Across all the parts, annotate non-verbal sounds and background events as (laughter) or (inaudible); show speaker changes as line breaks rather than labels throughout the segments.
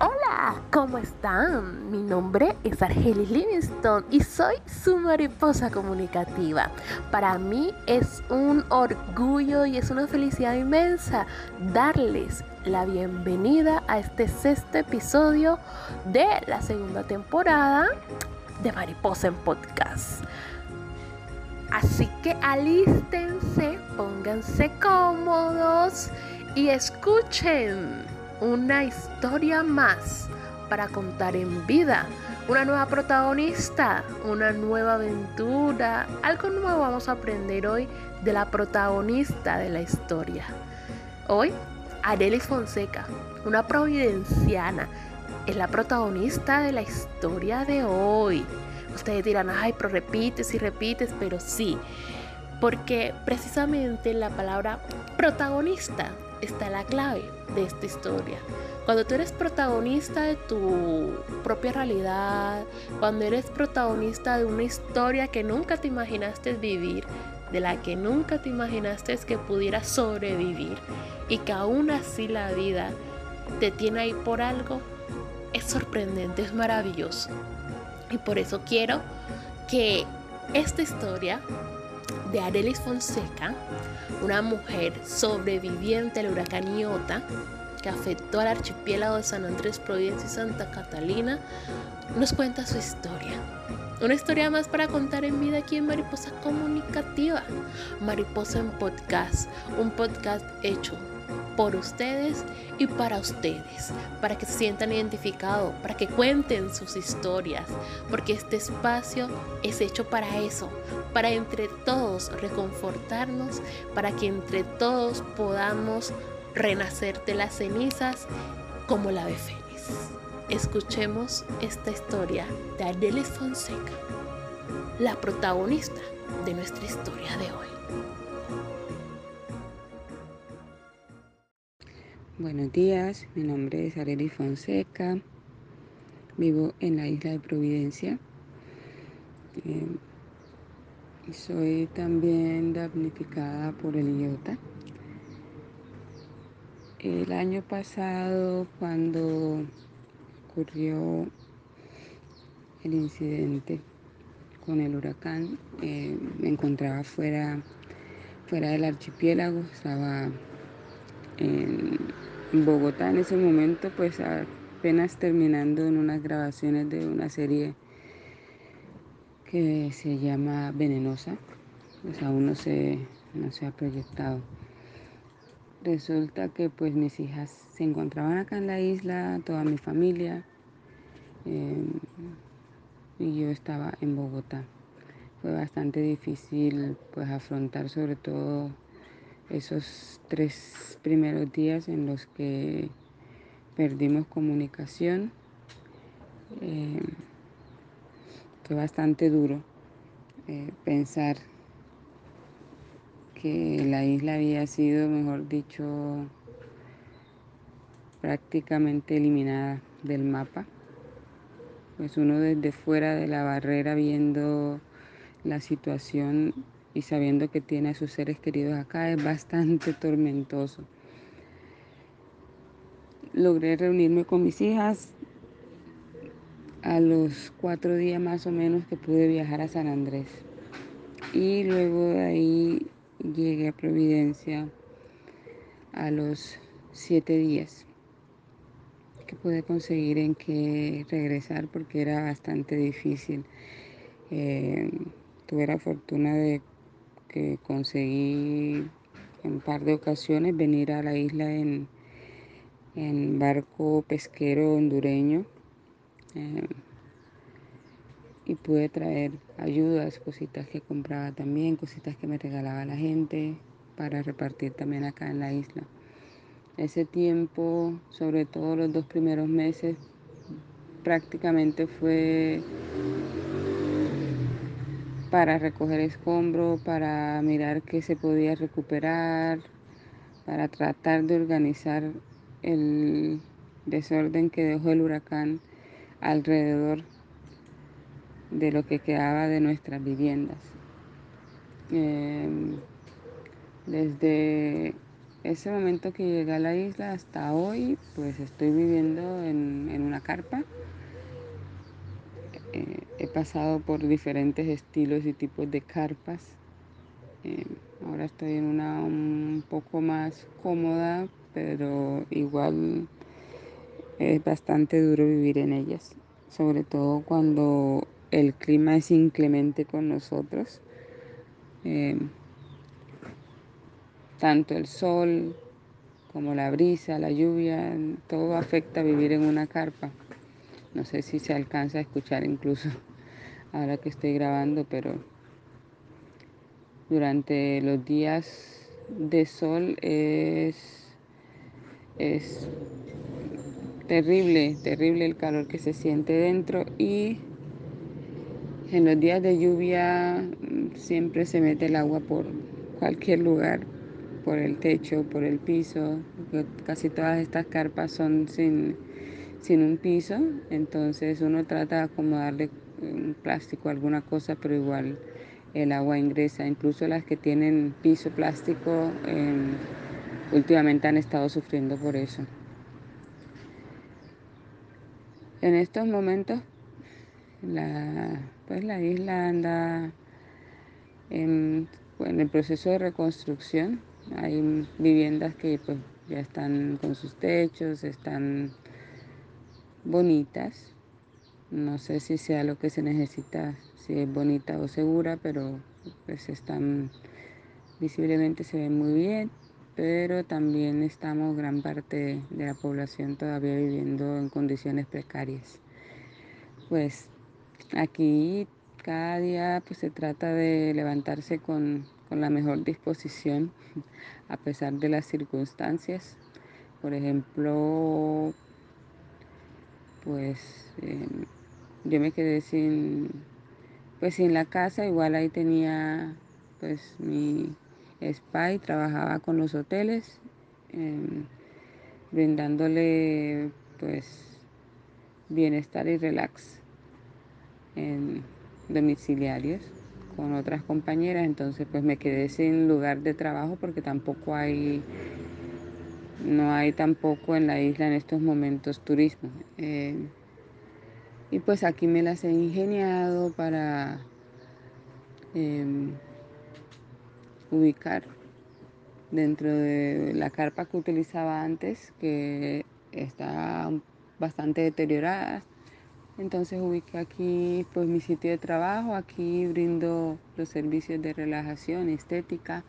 Hola, ¿cómo están? Mi nombre es Argelis Livingston y soy su mariposa comunicativa. Para mí es un orgullo y es una felicidad inmensa darles la bienvenida a este sexto episodio de la segunda temporada de Mariposa en Podcast. Así que alístense, pónganse cómodos y escuchen una historia más para contar en vida. Una nueva protagonista, una nueva aventura. Algo nuevo vamos a aprender hoy de la protagonista de la historia. Hoy, Arelis Fonseca, una providenciana, es la protagonista de la historia de hoy. Ustedes dirán, ay, pero repites y repites, pero sí, porque precisamente la palabra protagonista está la clave de esta historia. Cuando tú eres protagonista de tu propia realidad, cuando eres protagonista de una historia que nunca te imaginaste vivir, de la que nunca te imaginaste que pudieras sobrevivir y que aún así la vida te tiene ahí por algo, es sorprendente, es maravilloso. Y por eso quiero que esta historia de Arelis Fonseca, una mujer sobreviviente al huracán Iota que afectó al archipiélago de San Andrés, Providencia y Santa Catalina, nos cuenta su historia. Una historia más para contar en vida aquí en Mariposa Comunicativa, Mariposa en Podcast, un podcast hecho por ustedes y para ustedes, para que se sientan identificados, para que cuenten sus historias, porque este espacio es hecho para eso, para entre todos reconfortarnos, para que entre todos podamos renacer de las cenizas como la ave fénix. Escuchemos esta historia de Adelis Fonseca, la protagonista de nuestra historia de hoy.
Buenos días, mi nombre es Areli Fonseca, vivo en la isla de Providencia. Eh, soy también damnificada por el iota. El año pasado, cuando ocurrió el incidente con el huracán, eh, me encontraba fuera, fuera del archipiélago, estaba en Bogotá en ese momento, pues apenas terminando en unas grabaciones de una serie que se llama Venenosa, pues aún no se, no se ha proyectado. Resulta que pues mis hijas se encontraban acá en la isla, toda mi familia, em, y yo estaba en Bogotá. Fue bastante difícil pues afrontar sobre todo esos tres primeros días en los que perdimos comunicación. Eh, fue bastante duro eh, pensar que la isla había sido, mejor dicho, prácticamente eliminada del mapa. Pues uno desde fuera de la barrera viendo la situación y sabiendo que tiene a sus seres queridos acá es bastante tormentoso. Logré reunirme con mis hijas a los cuatro días más o menos que pude viajar a San Andrés. Y luego de ahí llegué a Providencia a los siete días que pude conseguir en que regresar porque era bastante difícil. Eh, tuve la fortuna de que conseguí en par de ocasiones venir a la isla en, en barco pesquero hondureño eh, y pude traer ayudas, cositas que compraba también, cositas que me regalaba la gente para repartir también acá en la isla. Ese tiempo, sobre todo los dos primeros meses, prácticamente fue para recoger escombro, para mirar qué se podía recuperar, para tratar de organizar el desorden que dejó el huracán alrededor de lo que quedaba de nuestras viviendas. Em, desde ese momento que llegué a la isla hasta hoy, pues estoy viviendo en, una carpa. Eh, he pasado por diferentes estilos y tipos de carpas. Eh, ahora estoy en una un poco más cómoda, pero igual es bastante duro vivir en ellas, sobre todo cuando el clima es inclemente con nosotros. Eh, tanto el sol como la brisa, la lluvia, todo afecta a vivir en una carpa. No sé si se alcanza a escuchar incluso (laughs) ahora que estoy grabando, pero durante los días de sol es, es terrible, terrible el calor que se siente dentro y en los días de lluvia mm, siempre se mete el agua por cualquier lugar por el techo, por el piso. Casi todas estas carpas son sin, sin un piso, entonces uno trata de acomodarle un plástico, alguna cosa, pero igual el agua ingresa. Incluso las que tienen piso plástico em, últimamente han estado sufriendo por eso. En estos momentos, la, pues la isla anda en, en el proceso de reconstrucción. Hay viviendas que pues ya están con sus techos, están bonitas. No sé si sea lo que se necesita, si es bonita o segura, pero pues están visiblemente se ven muy bien, pero también estamos gran parte de la población todavía viviendo en condiciones precarias. Pues aquí cada día pues se trata de levantarse con con la mejor disposición (laughs) a pesar de las circunstancias. Por ejemplo, pues em, yo me quedé sin, pues sin la casa, igual ahí tenía pues mi spa y trabajaba con los hoteles, em, brindándole pues bienestar y relax en domiciliarios con otras compañeras, entonces pues me quedé sin lugar de trabajo porque tampoco hay, no hay tampoco en la isla en estos momentos turismo. Eh, y pues aquí me las he ingeniado para em, ubicar dentro de la carpa que utilizaba antes, que está bastante deteriorada, entonces ubiqué aquí pues mi sitio de trabajo, aquí brindo los servicios de relajación estética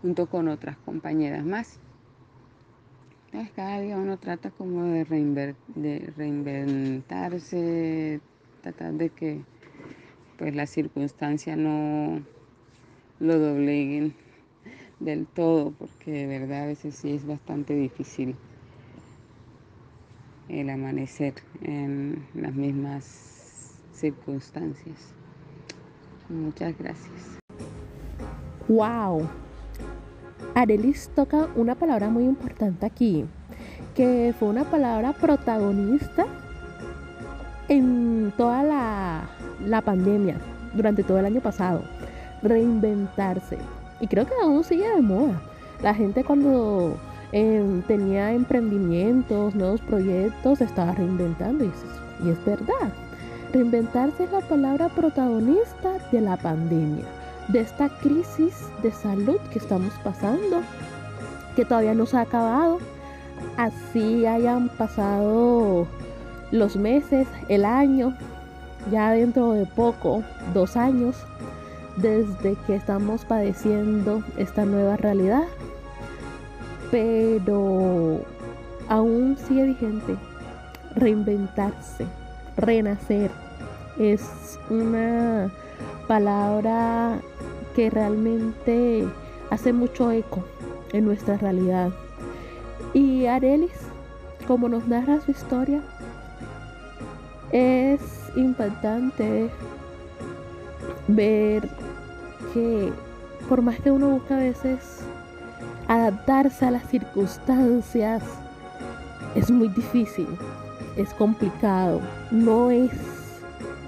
junto con otras compañeras más. Cada día uno trata como de, de reinventarse, tratar de que pues las circunstancias no lo dobleguen del todo, porque de verdad a veces sí es bastante difícil el amanecer en las mismas circunstancias. Muchas gracias.
Wow. Arelis toca una palabra muy importante aquí, que fue una palabra protagonista en toda la, la pandemia, durante todo el año pasado. Reinventarse. Y creo que aún sigue de moda. La gente cuando Em, tenía emprendimientos, nuevos proyectos, estaba reinventando y es, y es verdad. Reinventarse es la palabra protagonista de la pandemia, de esta crisis de salud que estamos pasando, que todavía no se ha acabado. Así hayan pasado los meses, el año, ya dentro de poco, dos años, desde que estamos padeciendo esta nueva realidad pero aún sigue vigente reinventarse, renacer. Es una palabra que realmente hace mucho eco en nuestra realidad. Y Arelis, como nos narra su historia, es impactante ver que por más que uno busca a veces adaptarse a las circunstancias es muy difícil, es complicado, no es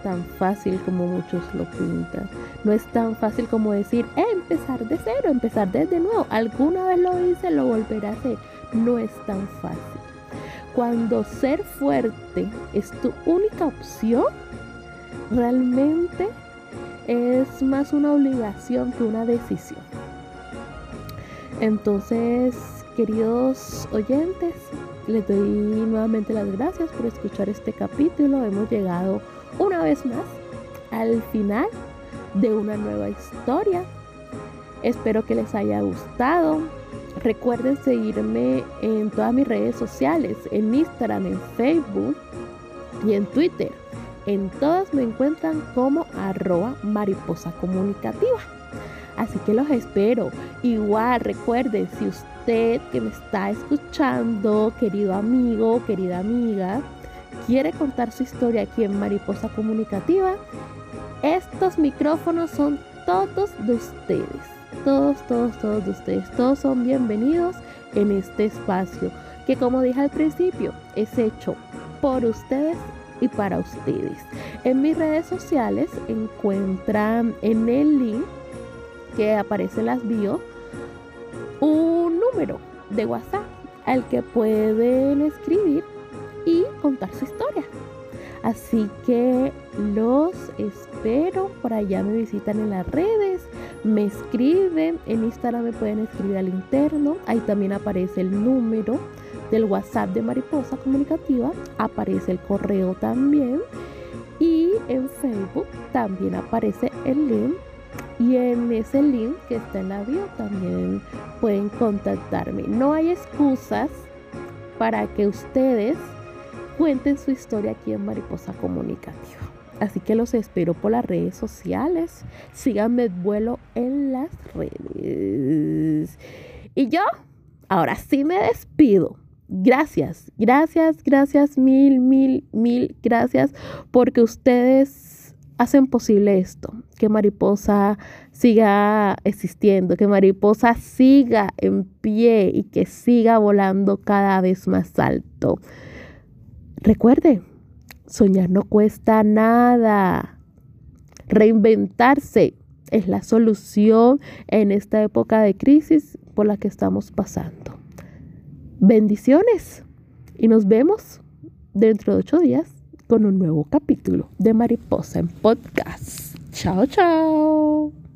tan fácil como muchos lo pintan. No es tan fácil como decir, em, empezar de cero, empezar desde nuevo. Alguna vez lo hice, lo volveré a hacer. No es tan fácil. Cuando ser fuerte es tu única opción, realmente es más una obligación que una decisión. Entonces, queridos oyentes, les doy nuevamente las gracias por escuchar este capítulo. Hemos llegado una vez más al final de una nueva historia. Espero que les haya gustado. Recuerden seguirme en todas mis redes sociales, en Instagram, en Facebook y en Twitter. En todas me encuentran como arroba mariposa comunicativa. Así que los espero. Igual recuerden, si usted que me está escuchando, querido amigo, querida amiga, quiere contar su historia aquí en Mariposa Comunicativa, estos micrófonos son todos de ustedes. Todos, todos, todos de ustedes. Todos son bienvenidos en este espacio que como dije al principio es hecho por ustedes y para ustedes. En mis redes sociales encuentran en el link que aparece en las bio un número de WhatsApp al que pueden escribir contar su historia. Así que los espero. Por allá me visitan en las redes, me escriben. En Instagram me pueden escribir al interno. Ahí también aparece el número del WhatsApp de Mariposa Comunicativa. Aparece el correo también. Y en Facebook también aparece el link. Y en ese link que está en la bio también pueden contactarme. No hay excusas para que ustedes cuenten su historia aquí en Mariposa Comunicativa. Así que los espero por las redes sociales. Síganme vuelo en las redes. Y yo, ahora sí me despido. Gracias, gracias, gracias, mil, mil, mil gracias, porque ustedes hacen posible esto, que Mariposa siga existiendo, que Mariposa siga en pie y que siga volando cada vez más alto. Recuerde, soñar no cuesta nada. Reinventarse es la solución en esta época de crisis por la que estamos pasando. Bendiciones y nos vemos dentro de ocho días con un nuevo capítulo de Mariposa en Podcast. Chao, chao.